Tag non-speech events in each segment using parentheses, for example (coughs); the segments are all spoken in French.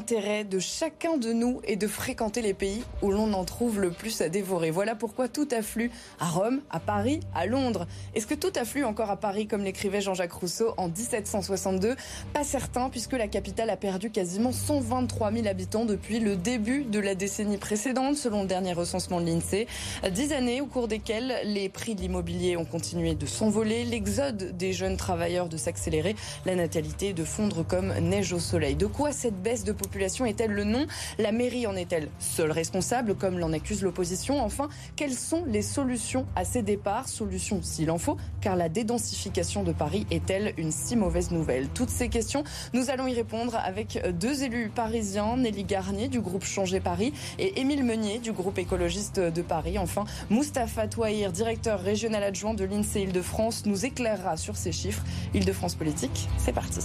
l'intérêt de chacun de nous est de fréquenter les pays où l'on en trouve le plus à dévorer. Voilà pourquoi tout afflue à Rome, à Paris, à Londres. Est-ce que tout afflue encore à Paris, comme l'écrivait Jean-Jacques Rousseau en 1762 Pas certain, puisque la capitale a perdu quasiment 123 000 habitants depuis le début de la décennie précédente, selon le dernier recensement de l'INSEE. Dix années au cours desquelles les prix de l'immobilier ont continué de s'envoler, l'exode des jeunes travailleurs de s'accélérer, la natalité de fondre comme neige au soleil. De quoi cette baisse de population est-elle le nom? La mairie en est-elle seule responsable, comme l'en accuse l'opposition Enfin, quelles sont les solutions à ces départs? Solutions s'il en faut, car la dédensification de Paris est-elle une si mauvaise nouvelle? Toutes ces questions, nous allons y répondre avec deux élus parisiens, Nelly Garnier du groupe Changer Paris et Émile Meunier du groupe écologiste de Paris. Enfin, Moustapha Touahir, directeur régional adjoint de l'INSEE Île-de-France, nous éclairera sur ces chiffres. Île-de-France Politique, c'est parti.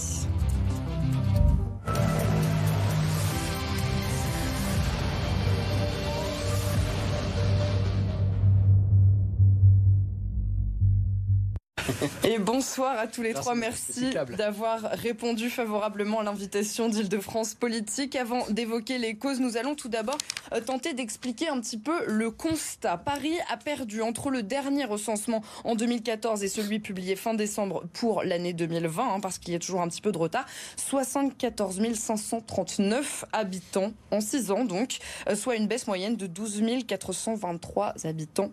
(laughs) Et bonsoir à tous les trois. Merci d'avoir répondu favorablement à l'invitation d'Île-de-France Politique. Avant d'évoquer les causes, nous allons tout d'abord euh, tenter d'expliquer un petit peu le constat. Paris a perdu entre le dernier recensement en 2014 et celui publié fin décembre pour l'année 2020, hein, parce qu'il y a toujours un petit peu de retard, 74 539 habitants en 6 ans, donc, euh, soit une baisse moyenne de 12 423 habitants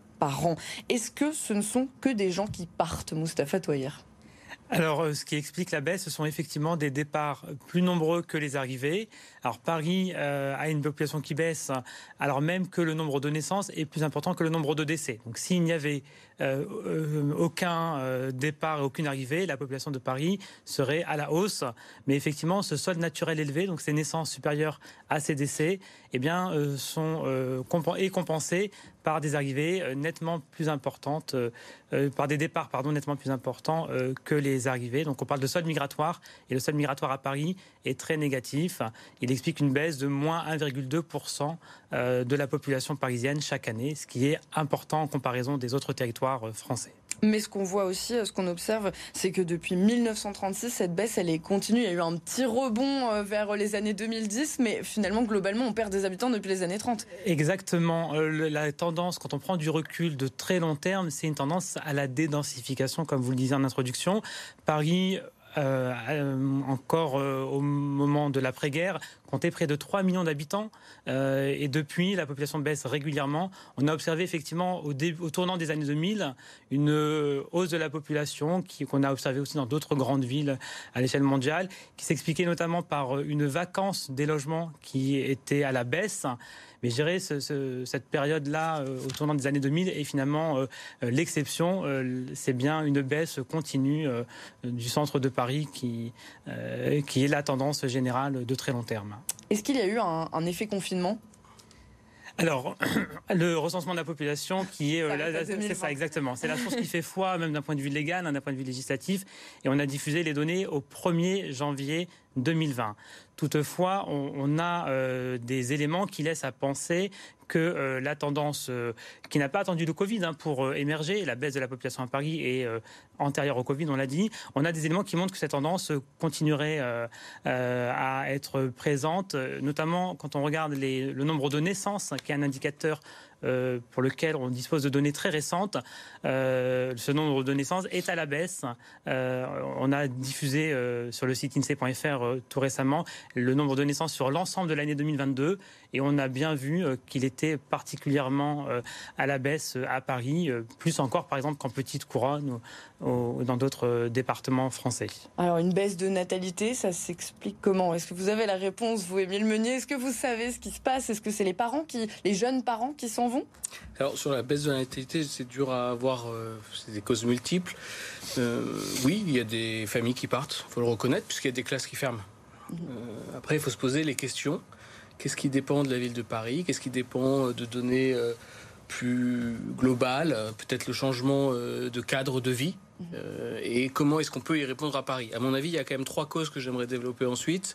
Est-ce que ce ne sont que des gens qui partent, Moustapha Toyer? Alors, euh, ce qui explique la baisse, ce sont effectivement des départs plus nombreux que les arrivées. Alors, Paris euh, a une population qui baisse, alors même que le nombre de naissances est plus important que le nombre de décès. Donc, s'il n'y avait euh, aucun départ et aucune arrivée, la population de Paris serait à la hausse. Mais effectivement, ce solde naturel élevé, donc ces naissances supérieures à ces décès, eh bien, sont est compensé par des arrivées nettement plus importantes, par des départs pardon nettement plus importants que les arrivées. Donc on parle de solde migratoire et le solde migratoire à Paris est très négatif. Il explique une baisse de moins 1,2% euh, de la population parisienne chaque année, ce qui est important en comparaison des autres territoires euh, français. Mais ce qu'on voit aussi, ce qu'on observe, c'est que depuis 1936, cette baisse, elle est continue. Il y a eu un petit rebond euh, vers les années 2010, mais finalement, globalement, on perd des habitants depuis les années 30. Exactement. Euh, la tendance, quand on prend du recul de très long terme, c'est une tendance à la dédensification, comme vous le disiez en introduction. Paris euh, encore au moment de l'après-guerre, comptait près de 3 millions d'habitants. Euh, et depuis, la population baisse régulièrement. On a observé effectivement au, tournant des années 2000 une euh, hausse de la population qu'on a observé aussi dans d'autres grandes villes à l'échelle mondiale, qui s'expliquait notamment par une vacance des logements qui était à la baisse. Mais je dirais ce, cette période-là, euh, au tournant des années 2000, est finalement l'exception. c'est bien une baisse continue du centre de Paris qui, qui est la tendance générale de très long terme. Est-ce qu'il y a eu un, effet confinement? Alors, (coughs) le recensement de la population qui est, euh, c'est ça exactement, c'est la source qui (laughs) fait foi, même d'un point de vue légal, d'un point de vue législatif, et on a diffusé les données au 1er janvier 2020. Toutefois, on, a euh, des éléments qui laissent à penser que euh, la tendance euh, qui n'a pas attendu le Covid hein, pour émerger, la baisse de la population à Paris est antérieure au Covid, on l'a dit, on a des éléments qui montrent que cette tendance continuerait à être présente, notamment quand on regarde le nombre de naissances, hein, qui est un indicateur euh, pour lequel on dispose de données très récentes. Euh, ce nombre de naissances est à la baisse. Euh, on a diffusé sur le site INSEE.fr tout récemment le nombre de naissances sur l'ensemble de l'année 2022 et on a bien vu qu'il était particulièrement à la baisse à Paris, plus encore par exemple qu'en petite couronne ou, dans d'autres départements français. Alors une baisse de natalité, ça s'explique comment? Est-ce que vous avez la réponse, vous, Émile Meunier? Est-ce que vous savez ce qui se passe? Est-ce que c'est les parents qui, les jeunes parents qui sont alors sur la baisse de natalité, c'est dur à avoir, euh, c'est des causes multiples. Euh, oui, il y a des familles qui partent, il faut le reconnaître, puisqu'il y a des classes qui ferment. Euh, après, il faut se poser les questions. Qu'est-ce qui dépend de la ville de Paris? Qu'est-ce qui dépend de données plus globales? Peut-être le changement de cadre de vie et comment est-ce qu'on peut y répondre à Paris? À mon avis, il y a quand même trois causes que j'aimerais développer ensuite.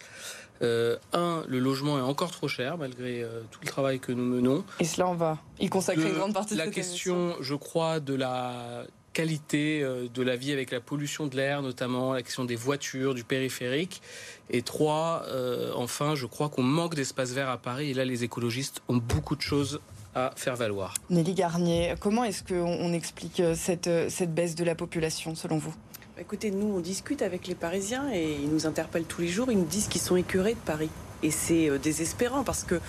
Euh, un, le logement est encore trop cher malgré euh, tout le travail que nous menons. Et cela, on va y consacrer une grande partie de la question, je crois, de la qualité de la vie avec la pollution de l'air, notamment la question des voitures, du périphérique. Et trois, enfin, je crois qu'on manque d'espace vert à Paris. Et là, les écologistes ont beaucoup de choses à faire valoir. Nelly Garnier, comment est-ce qu'on explique cette, cette baisse de la population selon vous? Écoutez, nous, on discute avec les Parisiens et ils nous interpellent tous les jours. Ils nous disent qu'ils sont écœurés de Paris. Et c'est euh, désespérant parce que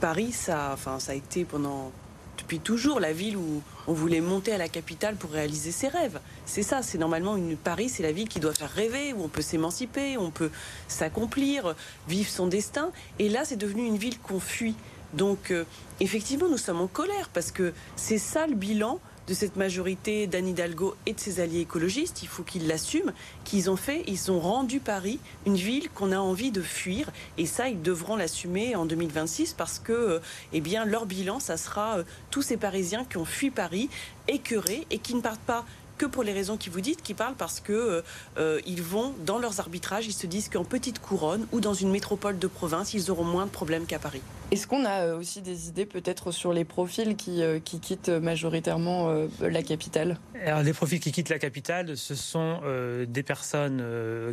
Paris, ça, enfin, ça a été pendant depuis toujours la ville où on voulait monter à la capitale pour réaliser ses rêves. C'est ça, c'est normalement une Paris, c'est la ville qui doit faire rêver, où on peut s'émanciper, on peut s'accomplir, vivre son destin. Et là, c'est devenu une ville qu'on fuit. Donc, euh, effectivement, nous sommes en colère parce que c'est ça le bilan de cette majorité d'Anne Hidalgo et de ses alliés écologistes. Il faut qu'ils l'assument, qu'ils ont fait, ils ont rendu Paris une ville qu'on a envie de fuir. Et ça, ils devront l'assumer en 2026 parce que, euh, eh bien, leur bilan, ça sera euh, tous ces Parisiens qui ont fui Paris, écœurés et qui ne partent pas que pour les raisons qui vous dites, qui parlent parce que ils vont dans leurs arbitrages, ils se disent qu'en petite couronne ou dans une métropole de province, ils auront moins de problèmes qu'à Paris. Est-ce qu'on a euh, aussi des idées peut-être sur les profils qui, qui quittent majoritairement la capitale? Alors, Les profils qui quittent la capitale, ce sont des personnes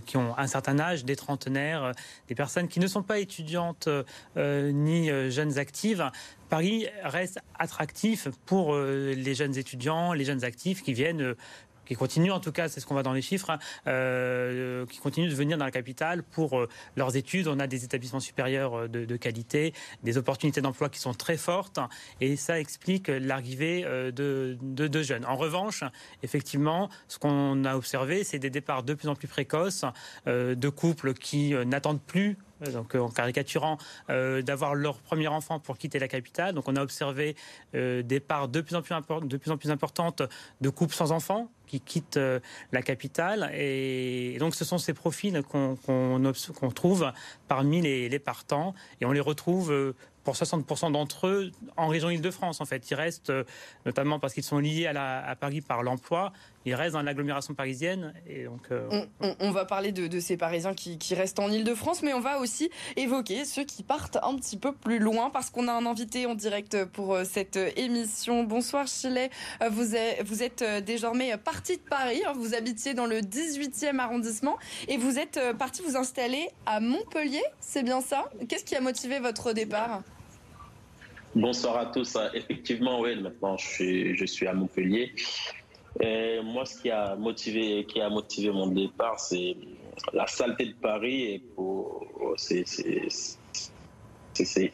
qui ont un certain âge, des trentenaires, des personnes qui ne sont pas étudiantes ni jeunes actives, Paris reste attractif pour euh, les jeunes étudiants, les jeunes actifs qui viennent euh, qui continuent, en tout cas, c'est ce qu'on voit dans les chiffres, hein, euh, qui continuent de venir dans la capitale pour leurs études. On a des établissements supérieurs de, qualité, des opportunités d'emploi qui sont très fortes, et ça explique l'arrivée de, de, jeunes. En revanche, effectivement, ce qu'on a observé, c'est des départs de plus en plus précoces de couples qui n'attendent plus euh, donc euh, en caricaturant, euh, d'avoir leur premier enfant pour quitter la capitale. Donc on a observé des parts de plus en plus, de plus, en plus importantes de couples sans enfants qui quittent la capitale. Et, donc ce sont ces profils qu'on trouve parmi les, partants et on les retrouve pour 60% d'entre eux en région Île-de-France. En fait, ils restent, euh, notamment parce qu'ils sont liés à, Paris par l'emploi, ils restent dans l'agglomération parisienne. Et donc, euh, on, va parler de, ces Parisiens qui, restent en Île-de-France, mais on va aussi évoquer ceux qui partent un petit peu plus loin, parce qu'on a un invité en direct pour euh, cette émission. Bonsoir Chilet, vous êtes, vous êtes désormais de Paris, hein. vous habitiez dans le 18e arrondissement, et vous êtes parti vous installer à Montpellier, c'est bien ça? Qu'est-ce qui a motivé votre départ? Bonsoir à tous. Effectivement, oui, maintenant je suis, à Montpellier. Moi, ce qui a motivé, qui a motivé mon départ, c'est la saleté de Paris. Et c'est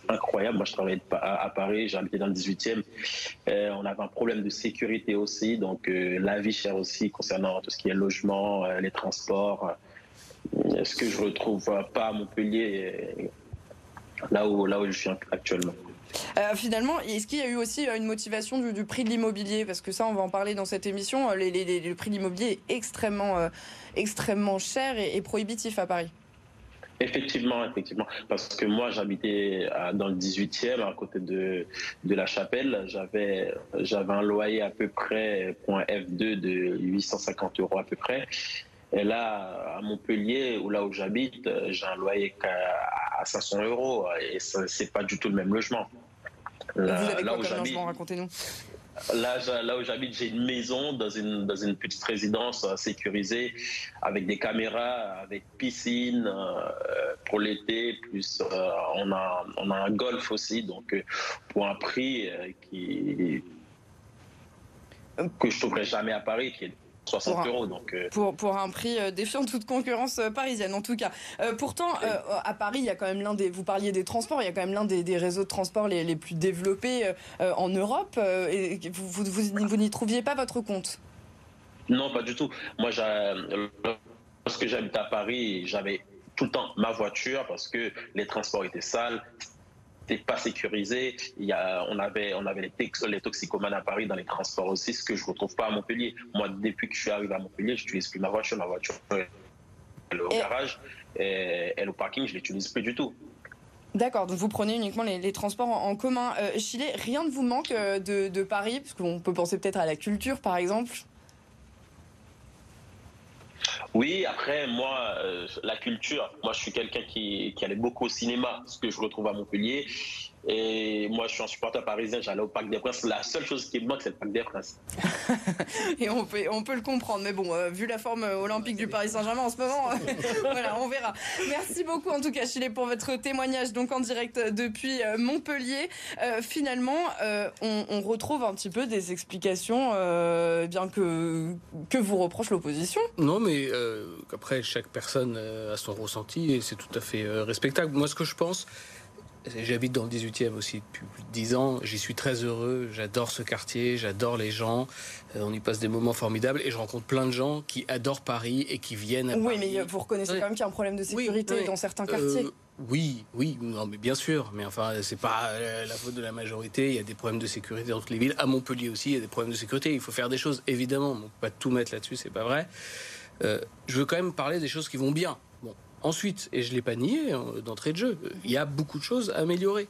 incroyable. Moi, je travaillais à Paris, j'habitais dans le 18e. on avait un problème de sécurité aussi, donc euh, la vie chère aussi concernant tout ce qui est logement, euh, les transports. Euh, ce que je retrouve pas à Montpellier, là où, là où je suis actuellement. Euh, finalement, est-ce qu'il y a eu aussi euh, une motivation du, prix de l'immobilier? Parce que ça, on va en parler dans cette émission. Euh, le prix de l'immobilier est extrêmement, extrêmement cher et, prohibitif à Paris. Effectivement, effectivement. Parce que moi, j'habitais dans le 18e, à côté de, de la Chapelle. J'avais, j'avais un loyer à peu près, point F2, de 850 euros à peu près. Et là, à Montpellier, ou là où j'habite, j'ai un loyer à 500 euros. Et c'est pas du tout le même logement. Là, Vous avez quoi comme logement? Racontez-nous. Là, là où j'habite, j'ai une maison dans une, dans une petite résidence euh, sécurisée avec des caméras, avec piscine euh, pour l'été, plus euh, on, a, on a un golf aussi, donc pour un prix que je ne trouverais jamais à Paris, 60 euros. Donc, euh. pour, pour un prix euh, défiant toute concurrence euh, parisienne, en tout cas. pourtant, à Paris, il y a quand même l'un des. Vous parliez des transports, il y a quand même l'un des, des, réseaux de transport les, les plus développés en Europe. et vous, vous, vous, n'y trouviez pas votre compte? Non, pas du tout. Moi, lorsque j'habitais à Paris, j'avais tout le temps ma voiture parce que les transports étaient sales, pas sécurisé. Il y a, on avait, on avait les, les toxicomanes à Paris dans les transports aussi, ce que je retrouve pas à Montpellier. Moi, depuis que je suis arrivé à Montpellier, je n'utilise plus ma voiture. Ma voiture, elle est au garage, et elle au parking, je l'utilise plus du tout. D'accord, donc vous prenez uniquement les, transports en, commun. Euh, Chile, rien ne vous manque euh, de, de Paris? Parce qu'on peut penser peut-être à la culture, par exemple oui, après, moi, euh, la culture, moi, je suis quelqu'un qui, qui allait beaucoup au cinéma, ce que je retrouve à Montpellier. Et moi, je suis un supporter parisien, j'allais au Parc des Princes. La seule chose qui me manque, c'est le Parc des Princes. (laughs) et on peut, on peut le comprendre. Mais bon, euh, vu la forme olympique du Paris Saint-Germain en ce moment, (laughs) voilà, on verra. Merci beaucoup, en tout cas, Chile, pour votre témoignage donc en direct depuis euh, Montpellier. Euh, finalement, on, retrouve un petit peu des explications bien que, que vous reproche l'opposition. Non, mais après, chaque personne a son ressenti et c'est tout à fait respectable. Moi, ce que je pense, J'habite dans le 18e aussi depuis plus de 10 ans. J'y suis très heureux. J'adore ce quartier. J'adore les gens. Euh, on y passe des moments formidables. Et je rencontre plein de gens qui adorent Paris et qui viennent à oui, mais vous reconnaissez quand même qu'il y a un problème de sécurité dans certains quartiers. Euh, oui, oui, non, mais bien sûr. Mais enfin, c'est pas euh, la faute de la majorité. Il y a des problèmes de sécurité dans toutes les villes. À Montpellier aussi, il y a des problèmes de sécurité. Il faut faire des choses, évidemment. On peut pas tout mettre là-dessus, c'est pas vrai. je veux quand même parler des choses qui vont bien. Ensuite, et je ne l'ai pas nié hein, d'entrée de jeu, il y a beaucoup de choses à améliorer.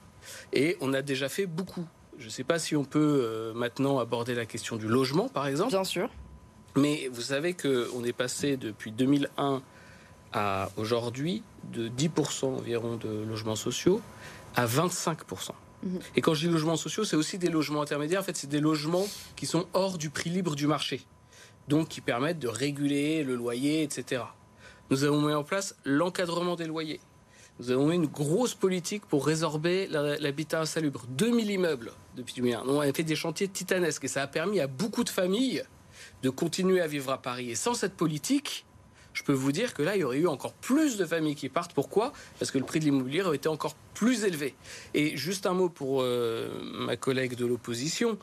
Et on a déjà fait beaucoup. Je ne sais pas si on peut euh, maintenant aborder la question du logement, par exemple. Bien sûr. Mais vous savez qu'on est passé depuis 2001 à aujourd'hui de 10% environ de logements sociaux à 25%. Mhm. Et quand je dis logements sociaux, c'est aussi des logements intermédiaires. En fait, c'est des logements qui sont hors du prix libre du marché. Donc, qui permettent de réguler le loyer, etc. Nous avons mis en place l'encadrement des loyers. Nous avons mis une grosse politique pour résorber l'habitat insalubre. 2000 immeubles depuis 2001. On a fait des chantiers titanesques et ça a permis à beaucoup de familles de continuer à vivre à Paris. Et sans cette politique, je peux vous dire que là, il y aurait eu encore plus de familles qui partent. Pourquoi? Parce que le prix de l'immobilier aurait été encore plus élevé. Et juste un mot pour euh, ma collègue de l'opposition.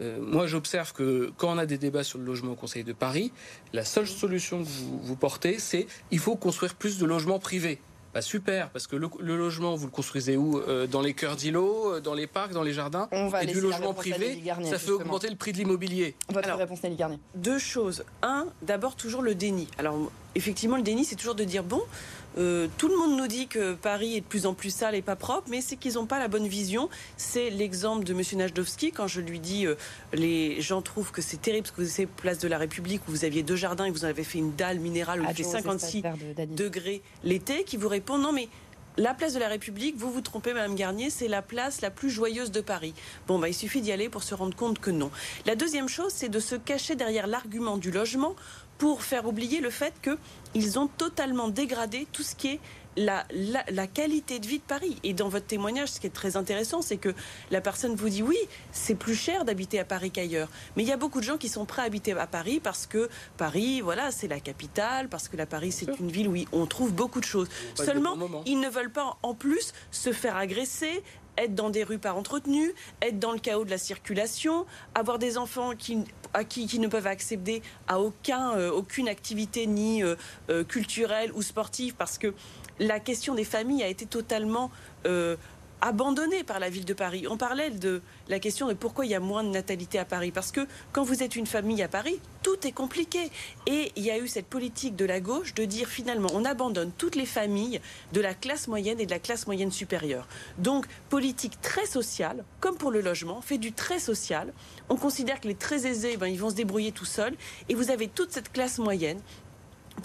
Euh, moi, j'observe que quand on a des débats sur le logement au Conseil de Paris, la seule solution que vous, portez, c'est il faut construire plus de logements privés. Bah super, parce que le, logement, vous le construisez où euh, Dans les cœurs d'îlots, euh, dans les parcs, dans les jardins On va Et du logement privé, ça fait augmenter le prix de l'immobilier. Votre Alors, réponse, Nelly Garnier. Deux choses. Un, d'abord, toujours le déni. Alors, effectivement, le déni, c'est toujours de dire bon, euh, tout le monde nous dit que Paris est de plus en plus sale et pas propre, mais c'est qu'ils n'ont pas la bonne vision. C'est l'exemple de M. Najdowski, quand je lui dis euh, les gens trouvent que c'est terrible parce que vous êtes place de la République où vous aviez deux jardins et vous avez fait une dalle minérale où il fait 56 degrés l'été, qui vous répond non mais la place de la République, vous vous trompez, Madame Garnier, c'est la place la plus joyeuse de Paris. Bon, bah, il suffit d'y aller pour se rendre compte que non. La deuxième chose, c'est de se cacher derrière l'argument du logement pour faire oublier le fait qu'ils ont totalement dégradé tout ce qui est la, la, qualité de vie de Paris. Et dans votre témoignage, ce qui est très intéressant, c'est que la personne vous dit oui, c'est plus cher d'habiter à Paris qu'ailleurs. Mais il y a beaucoup de gens qui sont prêts à habiter à Paris parce que Paris, voilà, c'est la capitale, parce que la Paris, c'est une ville où on trouve beaucoup de choses. Seulement, ils ne veulent pas en plus se faire agresser, être dans des rues pas entretenues, être dans le chaos de la circulation, avoir des enfants qui, ne peuvent accéder à euh, aucune activité ni euh, euh, culturelle ou sportive parce que la question des familles a été totalement abandonné par la ville de Paris. On parlait de la question de pourquoi il y a moins de natalité à Paris? Parce que quand vous êtes une famille à Paris, tout est compliqué. Et il y a eu cette politique de la gauche de dire finalement on abandonne toutes les familles de la classe moyenne et de la classe moyenne supérieure. Donc politique très sociale, comme pour le logement, fait du très social. On considère que les très aisés, ben, ils vont se débrouiller tout seuls. Et vous avez toute cette classe moyenne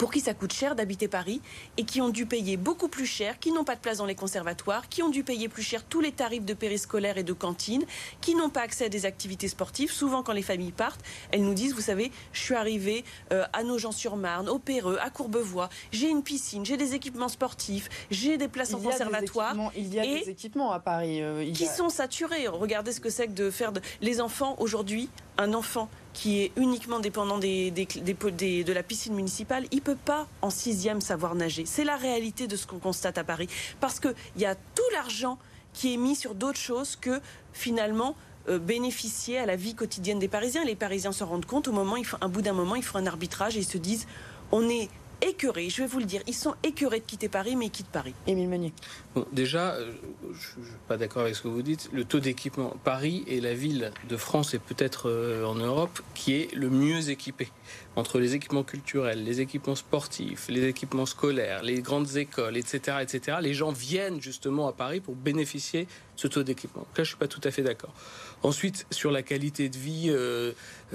pour qui ça coûte cher d'habiter Paris et qui ont dû payer beaucoup plus cher, qui n'ont pas de place dans les conservatoires, qui ont dû payer plus cher tous les tarifs de périscolaire et de cantine, qui n'ont pas accès à des activités sportives. Souvent, quand les familles partent, elles nous disent, vous savez, je suis arrivée euh, à Nogent-sur-Marne, au Péreux, à Courbevoie, j'ai une piscine, j'ai des équipements sportifs, j'ai des places en conservatoire. Il y a des équipements à Paris. Euh, qui sont saturés. Regardez ce que c'est que de faire de... les enfants aujourd'hui, un enfant qui est uniquement dépendant de la piscine municipale, il ne peut pas en sixième savoir nager. C'est la réalité de ce qu'on constate à Paris. Parce qu'il y a tout l'argent qui est mis sur d'autres choses que finalement euh, bénéficier à la vie quotidienne des Parisiens. Les Parisiens se rendent compte au moment, un bout d'un moment, ils font un arbitrage et ils se disent on est écœurés, je vais vous le dire, ils sont écœurés de quitter Paris, mais ils quittent Paris. Émile Meunier. Bon, déjà, euh, je ne suis pas d'accord avec ce que vous dites. Le taux d'équipement, Paris est la ville de France et peut-être euh, en Europe qui est le mieux équipé. Entre les équipements culturels, les équipements sportifs, les équipements scolaires, les grandes écoles, etc., etc., les gens viennent justement à Paris pour bénéficier de ce taux d'équipement. Là, je ne suis pas tout à fait d'accord. Ensuite, sur la qualité de vie euh,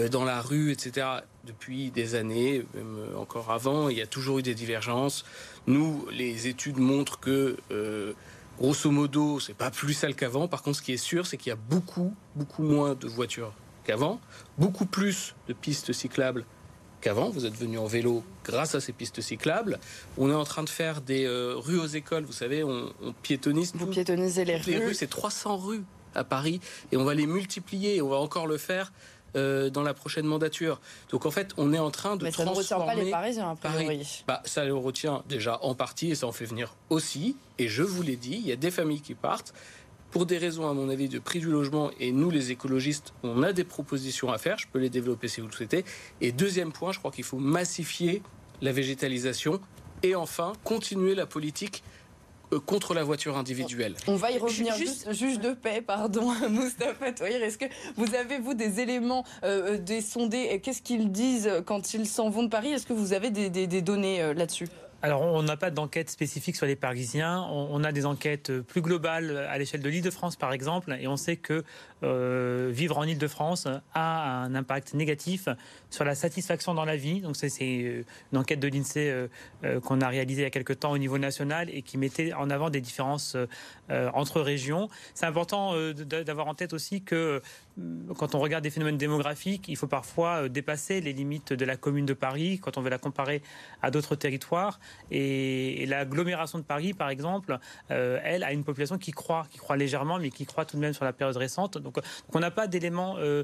dans la rue, etc., depuis des années, même encore avant, il y a toujours eu des divergences. Nous, les études montrent que euh, Grosso modo, c'est pas plus sale qu'avant. Par contre, ce qui est sûr, c'est qu'il y a beaucoup, beaucoup moins de voitures qu'avant, beaucoup plus de pistes cyclables qu'avant. Vous êtes venu en vélo grâce à ces pistes cyclables. On est en train de faire des euh, rues aux écoles. Vous savez, on, piétonise. Vous piétonisez les rues. Les rues, c'est 300 rues à Paris et on va les multiplier. Et on va encore le faire euh, dans la prochaine mandature. Donc en fait, on est en train de Mais ça ne retient pas les Parisiens, a Paris. Bah, ça le retient déjà en partie et ça en fait venir aussi. Et je vous l'ai dit, il y a des familles qui partent pour des raisons, à mon avis, de prix du logement. Et nous, les écologistes, on a des propositions à faire. Je peux les développer si vous le souhaitez. Et deuxième point, je crois qu'il faut massifier la végétalisation et enfin continuer la politique contre la voiture individuelle. On va y revenir. Juste, juge de paix, pardon, (laughs) Moustapha Touir. Est-ce que vous avez, vous, des éléments, euh, euh, des sondés Qu'est-ce qu'ils disent quand ils s'en vont de Paris? Est-ce que vous avez des, données là-dessus? Alors, on n'a pas d'enquête spécifique sur les Parisiens. On, a des enquêtes plus globales à l'échelle de l'Île-de-France, par exemple, et on sait que euh, vivre en Île-de-France a un impact négatif sur la satisfaction dans la vie. Donc c'est euh, une enquête de l'INSEE euh, qu'on a réalisée il y a quelques temps au niveau national et qui mettait en avant des différences entre régions. C'est important d'avoir en tête aussi que quand on regarde des phénomènes démographiques, il faut parfois dépasser les limites de la commune de Paris quand on veut la comparer à d'autres territoires. Et, l'agglomération de Paris, par exemple, elle a une population qui croît, qui croît légèrement, mais qui croît tout de même sur la période récente. Donc, on n'a pas d'éléments euh,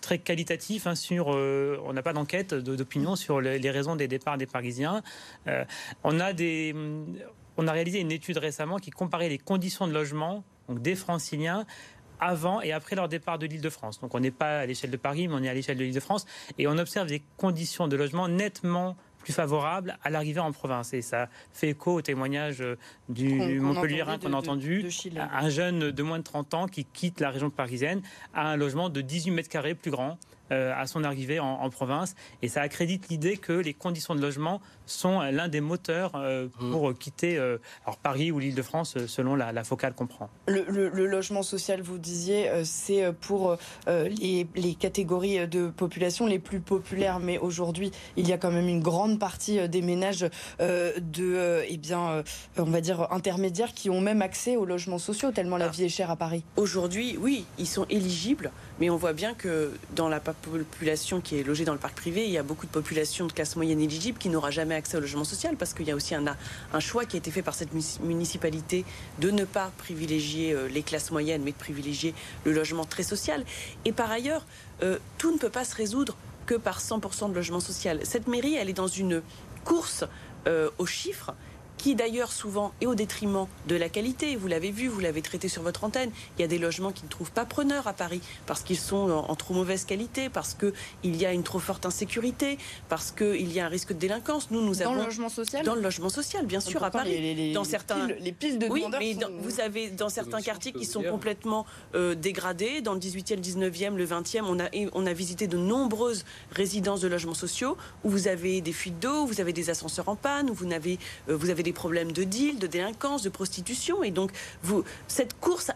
très qualitatifs hein, sur. Euh, on n'a pas d'enquête d'opinion sur les, raisons des départs des Parisiens. Euh, on a des. On a réalisé une étude récemment qui comparait les conditions de logement donc des Franciliens avant et après leur départ de l'Île-de-France. Donc on n'est pas à l'échelle de Paris, mais on est à l'échelle de l'Île-de-France et on observe des conditions de logement nettement plus favorable à l'arrivée en province. Et ça fait écho au témoignage euh, du Montpellierin qu'on a entendu. un jeune de moins de 30 ans qui quitte la région parisienne à un logement de 18 mètres carrés plus grand à son arrivée en, province. Et ça accrédite l'idée que les conditions de logement sont l'un des moteurs euh, mmh. pour quitter alors Paris ou l'Île-de-France selon la, focale qu'on prend. Le, logement social, vous disiez, c'est pour les, les, catégories de population les plus populaires. Mais aujourd'hui, il y a quand même une grande partie des ménages de, eh bien, on va dire intermédiaires qui ont même accès aux logements sociaux tellement la ah. vie est chère à Paris. Aujourd'hui, oui, ils sont éligibles, mais on voit bien que dans la population qui est logée dans le parc privé, il y a beaucoup de populations de classe moyenne éligible qui n'aura jamais accès au logement social parce qu'il y a aussi un, choix qui a été fait par cette municipalité de ne pas privilégier euh, les classes moyennes, mais de privilégier le logement très social. Et par ailleurs, euh, tout ne peut pas se résoudre que par 100% de logement social. Cette mairie, elle est dans une course euh, aux chiffres qui d'ailleurs souvent est au détriment de la qualité. Vous l'avez vu, vous l'avez traité sur votre antenne. Il y a des logements qui ne trouvent pas preneur à Paris parce qu'ils sont en, trop mauvaise qualité, parce qu'il y a une trop forte insécurité, parce qu'il y a un risque de délinquance. Nous, nous dans le logement social Dans le logement social, bien sûr, à Paris. dans certains... les piles de Oui, mais vous avez dans certains quartiers qui sont complètement euh, dégradés. Dans le 18e, le 19e, le 20e, on a, on a visité de nombreuses résidences de logements sociaux où vous avez des fuites d'eau, vous avez des ascenseurs en panne, où vous avez, euh, vous avez des problèmes de deal, de délinquance, de prostitution. Et donc, vous, cette course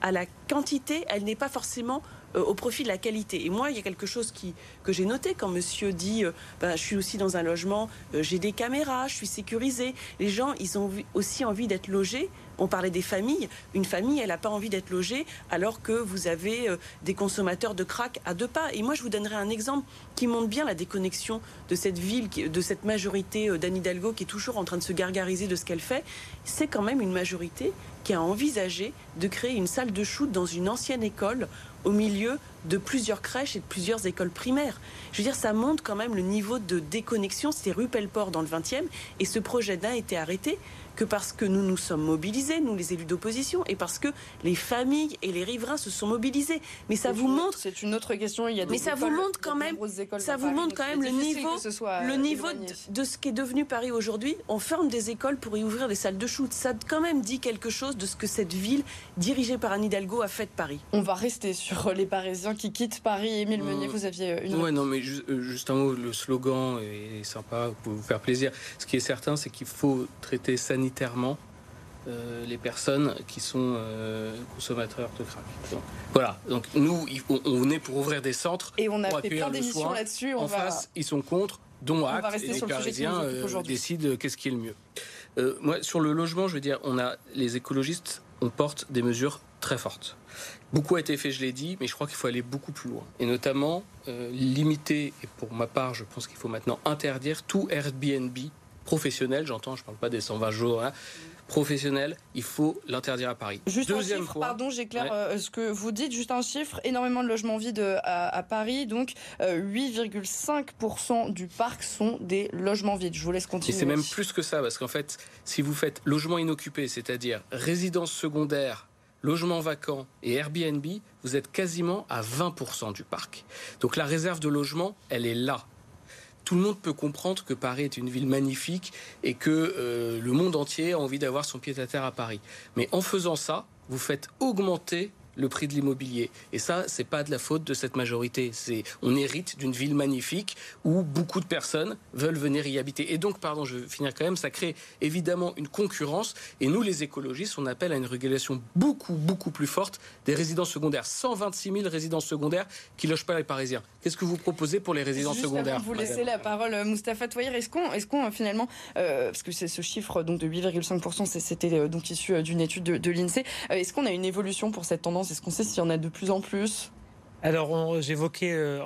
à la quantité, elle n'est pas forcément euh, au profit de la qualité. Et moi, il y a quelque chose qui, que j'ai noté quand monsieur dit euh, bah, Je suis aussi dans un logement, euh, j'ai des caméras, je suis sécurisé. Les gens, ils ont aussi envie d'être logés. On parlait des familles. Une famille, elle n'a pas envie d'être logée alors que vous avez des consommateurs de crack à deux pas. Et moi, je vous donnerai un exemple qui montre bien la déconnexion de cette ville, de cette majorité d'Anne Hidalgo qui est toujours en train de se gargariser de ce qu'elle fait. C'est quand même une majorité qui a envisagé de créer une salle de shoot dans une ancienne école au milieu de plusieurs crèches et de plusieurs écoles primaires. Je veux dire, ça montre quand même le niveau de déconnexion. C'était rue Pelleport dans le 20e et ce projet n'a été arrêté que parce que nous nous sommes mobilisés, nous les élus d'opposition, et parce que les familles et les riverains se sont mobilisés. Mais ça vous montre. C'est une autre question. Il y a mais ça vous montre quand même. Ça vous montre quand même le niveau, le niveau de, ce qui est devenu Paris aujourd'hui. On ferme des écoles pour y ouvrir des salles de shoot. Ça quand même dit quelque chose de ce que cette ville dirigée par Anne Hidalgo a fait de Paris. On va rester sur les Parisiens qui quittent Paris. Émile euh, Meunier, vous aviez une. Ouais, non, mais euh, juste un mot. Le slogan est sympa pour vous faire plaisir. Ce qui est certain, c'est qu'il faut traiter sanitaire sanitairement euh, les personnes qui sont euh, consommateurs de crack. voilà, donc nous, on, est pour ouvrir des centres. Et on a fait plein d'émissions là-dessus. En face, ils sont contre, dont acte, et les Parisiens euh, décident qu'est-ce qui est le mieux. Euh, moi, sur le logement, je veux dire, on a les écologistes, on porte des mesures très fortes. Beaucoup a été fait, je l'ai dit, mais je crois qu'il faut aller beaucoup plus loin. Et notamment euh, limiter, et pour ma part, je pense qu'il faut maintenant interdire tout Airbnb professionnel, j'entends, je ne parle pas des 120 jours, hein, professionnel, il faut l'interdire à Paris. Juste Deuxième un chiffre, pardon, j'éclaire euh, ce que vous dites, juste un chiffre, énormément de logements vides euh, à, Paris, donc 8,5% du parc sont des logements vides. Je vous laisse continuer. Et c'est même plus que ça, parce qu'en fait, si vous faites logement inoccupé, c'est-à-dire résidence secondaire, logement vacant et Airbnb, vous êtes quasiment à 20% du parc. Donc la réserve de logement, elle est là. Tout le monde peut comprendre que Paris est une ville magnifique et que euh, le monde entier a envie d'avoir son pied à terre à Paris. Mais en faisant ça, vous faites augmenter le prix de l'immobilier. Et ça, c'est pas de la faute de cette majorité. C'est, on hérite d'une ville magnifique où beaucoup de personnes veulent venir y habiter. Et donc, pardon, je vais finir quand même, ça crée évidemment une concurrence. Et nous, les écologistes, on appelle à une régulation beaucoup, beaucoup plus forte des résidences secondaires. 126 000 résidences secondaires qui logent pas les Parisiens. Qu'est-ce que vous proposez pour les résidences secondaires Vous laissez la parole, euh, Moustapha Toyer. Est-ce qu'on, est-ce qu'on finalement, euh, parce que c'est ce chiffre donc de 8,5%, c'était euh, donc issu d'une étude de, de l'Insee. est-ce qu'on a une évolution pour cette tendance est-ce qu'on sait s'il y en a de plus en plus alors, j'évoquais euh,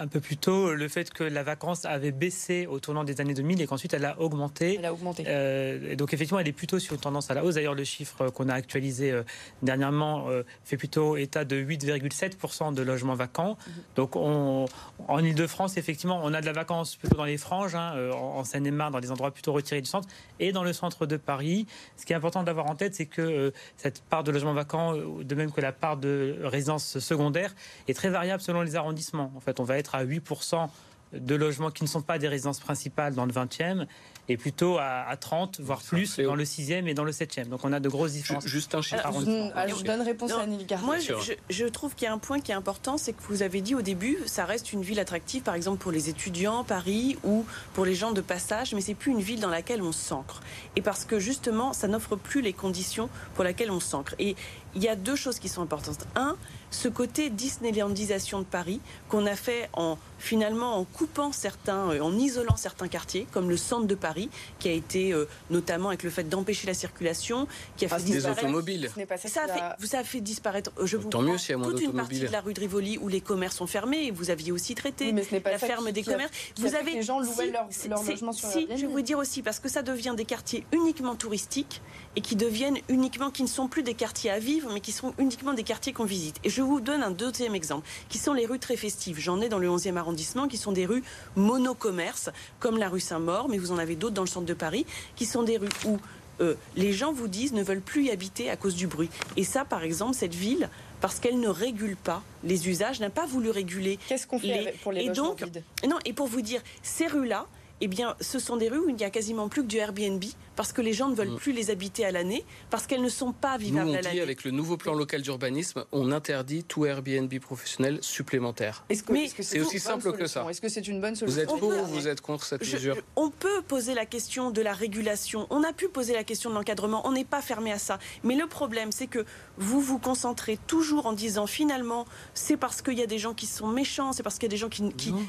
un peu plus tôt le fait que la vacance avait baissé au tournant des années 2000 et qu'ensuite elle a augmenté. Elle a augmenté. Euh, donc, effectivement, elle est plutôt sur une tendance à la hausse. D'ailleurs, le chiffre qu'on a actualisé euh, dernièrement fait plutôt état de 8,7% de logements vacants. Mhm. Donc, on, en Ile-de-France, effectivement, on a de la vacance plutôt dans les franges, hein, en Seine-et-Marne, dans des endroits plutôt retirés du centre, et dans le centre de Paris. Ce qui est important d'avoir en tête, c'est que cette part de logements vacants, de même que la part de résidences secondaires, est très variable selon les arrondissements. En fait, on va être à 8% de logements qui ne sont pas des résidences principales dans le 20e et plutôt à, 30, voire plus dans le 6e et dans le 7e. Donc on a de grosses différences. Juste un chiffre. je, donne réponse à Annie Moi, je, je, trouve qu'il y a un point qui est important, c'est que vous avez dit au début, ça reste une ville attractive, par exemple pour les étudiants, Paris, ou pour les gens de passage, mais c'est plus une ville dans laquelle on s'ancre. Et parce que justement, ça n'offre plus les conditions pour lesquelles on s'ancre. Et il y a deux choses qui sont importantes. Un, ce côté Disneylandisation de Paris qu'on a fait en finalement en coupant certains, euh, en isolant certains quartiers, comme le centre de Paris, qui a été euh, notamment avec le fait d'empêcher la circulation, qui a ah, fait disparaître des automobiles. Ça, a fait, ça a fait disparaître. Euh, je vous Tant mieux toute une partie de la rue de Rivoli où les commerces sont fermés. Et vous aviez aussi traité la ferme des commerces. vous avez les gens louaient leur, leur logement sur Si, je vais vous dire aussi parce que ça devient des quartiers uniquement touristiques et qui deviennent uniquement, qui ne sont plus des quartiers à vivre, mais qui sont uniquement des quartiers qu'on visite. Et je vous donne un deuxième exemple, qui sont les rues très festives. J'en ai dans le 11e arrondissement, qui sont des rues monocommerces, comme la rue Saint-Maur, mais vous en avez d'autres dans le centre de Paris, qui sont des rues où euh, les gens vous disent ne veulent plus y habiter à cause du bruit. Et ça, par exemple, cette ville, parce qu'elle ne régule pas les usages, n'a pas voulu réguler. Qu'est-ce qu'on fait pour les et donc, Non, et pour vous dire, ces rues-là, eh bien, ce sont des rues où il n'y a quasiment plus que du Airbnb parce que les gens ne veulent mm. plus les habiter à l'année, parce qu'elles ne sont pas vivables Nous, on à l'année. Avec le nouveau plan local d'urbanisme, on interdit tout Airbnb professionnel supplémentaire. Est-ce que, c'est aussi simple que ça Est-ce que c'est une bonne solution Vous êtes pour ou vous êtes contre cette mesure? On peut poser la question de la régulation. On a pu poser la question de l'encadrement. On n'est pas fermé à ça. Mais le problème, c'est que vous vous concentrez toujours en disant finalement, c'est parce qu'il y a des gens qui sont méchants, c'est parce qu'il y a des gens qui,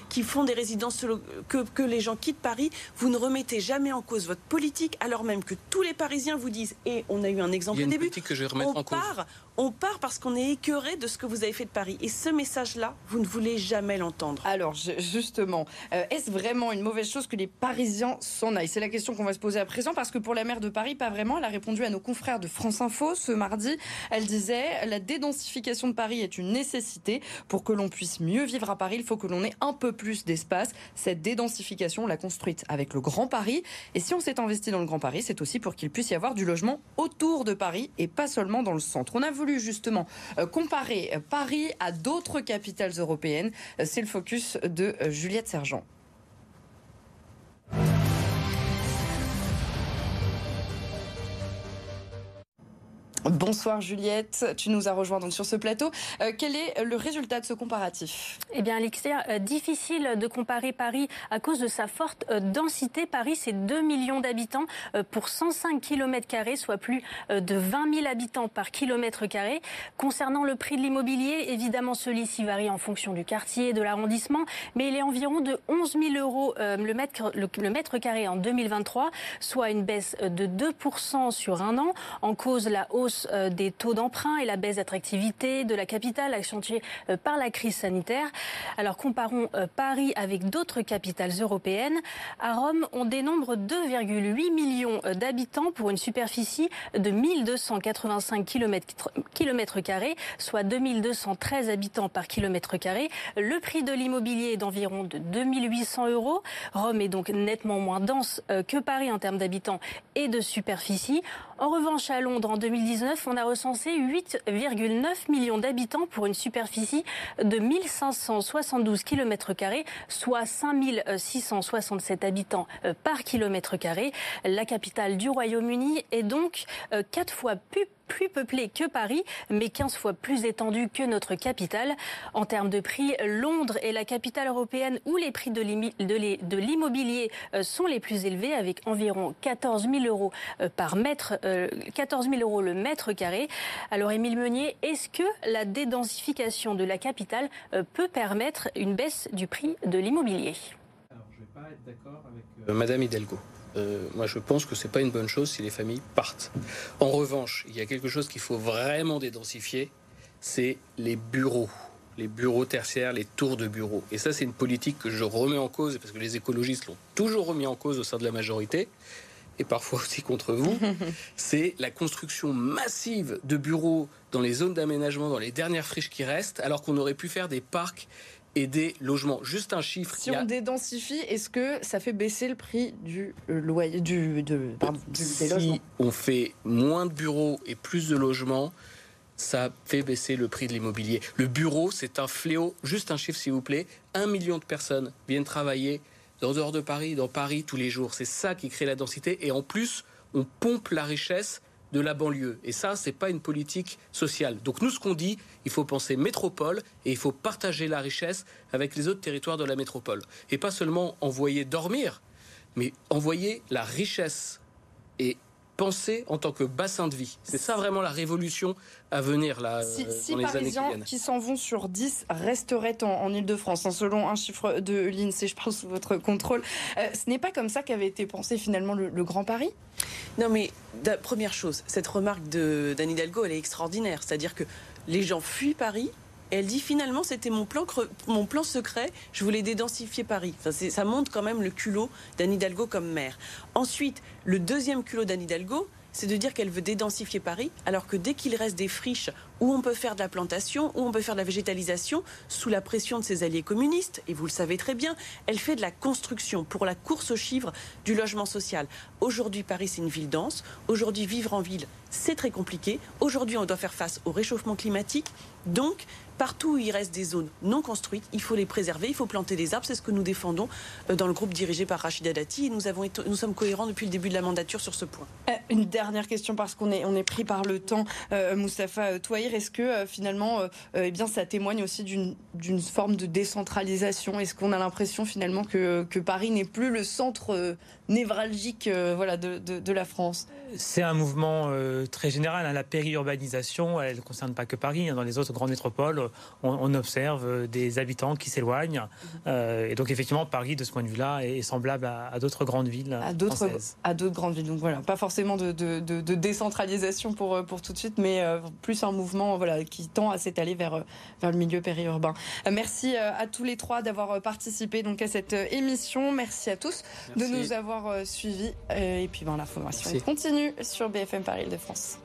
qui, font des résidences que, que les gens quittent Paris. Vous ne remettez jamais en cause votre politique, alors même que tous les Parisiens vous disent, et on a eu un exemple au début, que je on, en part, on part parce qu'on est écœuré de ce que vous avez fait de Paris. Et ce message-là, vous ne voulez jamais l'entendre. Alors, justement, euh, est-ce vraiment une mauvaise chose que les Parisiens s'en aillent? C'est la question qu'on va se poser à présent, parce que pour la maire de Paris, pas vraiment. Elle a répondu à nos confrères de France Info ce mardi. Elle disait La dédensification de Paris est une nécessité. Pour que l'on puisse mieux vivre à Paris, il faut que l'on ait un peu plus d'espace. Cette dédensification, on l'a construite avec le Grand Paris. Et si on s'est investi dans le Grand Paris, c'est aussi pour qu'il puisse y avoir du logement autour de Paris et pas seulement dans le centre. On a voulu justement euh, comparer euh, Paris à d'autres capitales européennes. Euh, c'est le focus de Juliette Sergent. Bonsoir Juliette, tu nous as rejoint donc sur ce plateau. Euh, quel est le résultat de ce comparatif? Eh bien Alexia, euh, difficile de comparer Paris à cause de sa forte euh, densité. Paris c'est 2 millions d'habitants pour 105 km, soit plus de 20 000 habitants par kilomètre. Concernant le prix de l'immobilier, évidemment celui-ci varie en fonction du quartier, de l'arrondissement, mais il est environ de 11 000 euros le, mètre, le mètre carré en 2023, soit une baisse de 2% sur un an. En cause la hausse euh, des taux d'emprunt et la baisse d'attractivité de la capitale accentuée euh, par la crise sanitaire. Alors comparons euh, Paris avec d'autres capitales européennes. À Rome, on dénombre 2,8 millions d'habitants pour une superficie de 1285 km, soit 2213 habitants par kilomètre carré. Le prix de l'immobilier est d'environ de 2800 euros. Rome est donc nettement moins dense que Paris en termes d'habitants et de superficie. En revanche, à Londres, en 2019, on a recensé 8,9 millions d'habitants pour une superficie de 1572 km, soit 5667 habitants euh, par carré. La capitale du Royaume-Uni est donc euh, quatre fois plus plus peuplée que Paris, mais 15 fois plus étendue que notre capitale. En termes de prix, Londres est la capitale européenne où les prix de l'immobilier euh, sont les plus élevés, avec environ 14 000 euros euh, par mètre, 14 euh, 000 euros le mètre carré. Alors, Émile Meunier, est-ce que la dédensification de la capitale peut permettre une baisse du prix de l'immobilier? Alors, je vais pas être d'accord avec Madame Hidalgo. Euh, moi, je pense que c'est pas une bonne chose si les familles partent. En revanche, il y a quelque chose qu'il faut vraiment dédensifier, c'est les bureaux les bureaux tertiaires, les tours de bureaux. Et ça, c'est une politique que je remets en cause, parce que les écologistes l'ont toujours remis en cause au sein de la majorité, et parfois aussi contre vous. (laughs) c'est la construction massive de bureaux dans les zones d'aménagement, dans les dernières friches qui restent, alors qu'on aurait pu faire des parcs et des logements. Juste un chiffre. Si on dédensifie, est-ce que ça fait baisser le prix du euh, loyer, du, de, pardon, si on fait moins de bureaux et plus de logements, ça fait baisser le prix de l'immobilier. Le bureau, c'est un fléau. Juste un chiffre, s'il vous plaît. Un million de personnes viennent travailler en dehors de Paris, dans Paris tous les jours. C'est ça qui crée la densité. Et en plus, on pompe la richesse de la banlieue. Et ça, c'est pas une politique sociale. Donc nous, ce qu'on dit, il faut penser métropole et il faut partager la richesse avec les autres territoires de la métropole. Et pas seulement envoyer dormir, mais envoyer la richesse. Et penser en tant que bassin de vie. C'est ça vraiment la révolution à venir là si, euh, dans les années qui viennent. qui s'en vont sur 10 resteraient en, en Ile-de-France, hein, selon un chiffre de l'INSEE, je pense, sous votre contrôle. Euh, ce n'est pas comme ça qu'avait été pensé finalement le, Grand Paris? Non mais, première chose, cette remarque d'Anne Hidalgo, elle est extraordinaire. C'est-à-dire que les gens fuient Paris elle dit finalement c'était mon plan, mon plan secret, je voulais dédensifier Paris. ça montre quand même le culot d'Anne Hidalgo comme maire. Ensuite, le deuxième culot d'Anne Hidalgo, c'est de dire qu'elle veut dédensifier Paris, alors que dès qu'il reste des friches où on peut faire de la plantation, où on peut faire de la végétalisation, sous la pression de ses alliés communistes, et vous le savez très bien, elle fait de la construction pour la course aux chiffres du logement social. Aujourd'hui, Paris, c'est une ville dense. Aujourd'hui, vivre en ville, c'est très compliqué. Aujourd'hui, on doit faire face au réchauffement climatique. Donc, Partout où il reste des zones non construites, il faut les préserver, il faut planter des arbres. C'est ce que nous défendons euh, dans le groupe dirigé par Rachida Dati. Et nous, avons nous sommes cohérents depuis le début de la mandature sur ce point. Euh, une dernière question parce qu'on est, on est pris par le temps. Euh, Moustapha Touahir, est-ce que finalement, eh bien, ça témoigne aussi d'une forme de décentralisation? Est-ce qu'on a l'impression finalement que, que Paris n'est plus le centre névralgique voilà, de, de, la France? C'est un mouvement très général. Hein. La périurbanisation, elle ne concerne pas que Paris. Hein. Dans les autres grandes métropoles, on, observe des habitants qui s'éloignent. Euh, et donc effectivement, Paris, de ce point de vue-là, est semblable à, d'autres grandes villes à d'autres à d'autres grandes villes. Donc voilà, pas forcément de, décentralisation pour pour tout de suite, mais euh, plus un mouvement voilà qui tend à s'étaler vers vers le milieu périurbain. Euh, merci à tous les trois d'avoir participé donc à cette émission. Merci à tous de nous avoir suivis. Et puis ben, la formation continue sur BFM Paris de France.